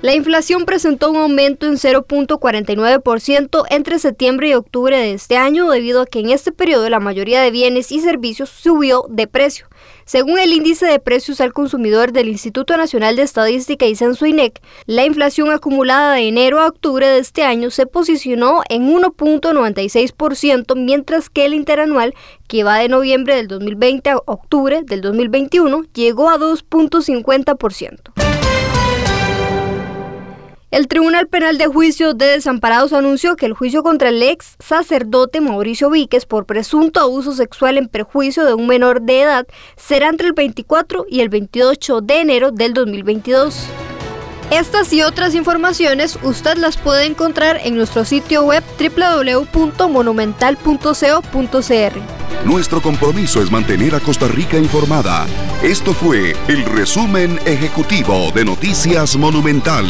La inflación presentó un aumento en 0.49% entre septiembre y octubre de este año debido a que en este periodo la mayoría de bienes y servicios subió de precio. Según el índice de precios al consumidor del Instituto Nacional de Estadística y Censo INEC, la inflación acumulada de enero a octubre de este año se posicionó en 1.96%, mientras que el interanual, que va de noviembre del 2020 a octubre del 2021, llegó a 2.50%. El Tribunal Penal de Juicio de Desamparados anunció que el juicio contra el ex sacerdote Mauricio Víquez por presunto abuso sexual en perjuicio de un menor de edad será entre el 24 y el 28 de enero del 2022. Estas y otras informaciones usted las puede encontrar en nuestro sitio web www.monumental.co.cr. Nuestro compromiso es mantener a Costa Rica informada. Esto fue el resumen ejecutivo de Noticias Monumental.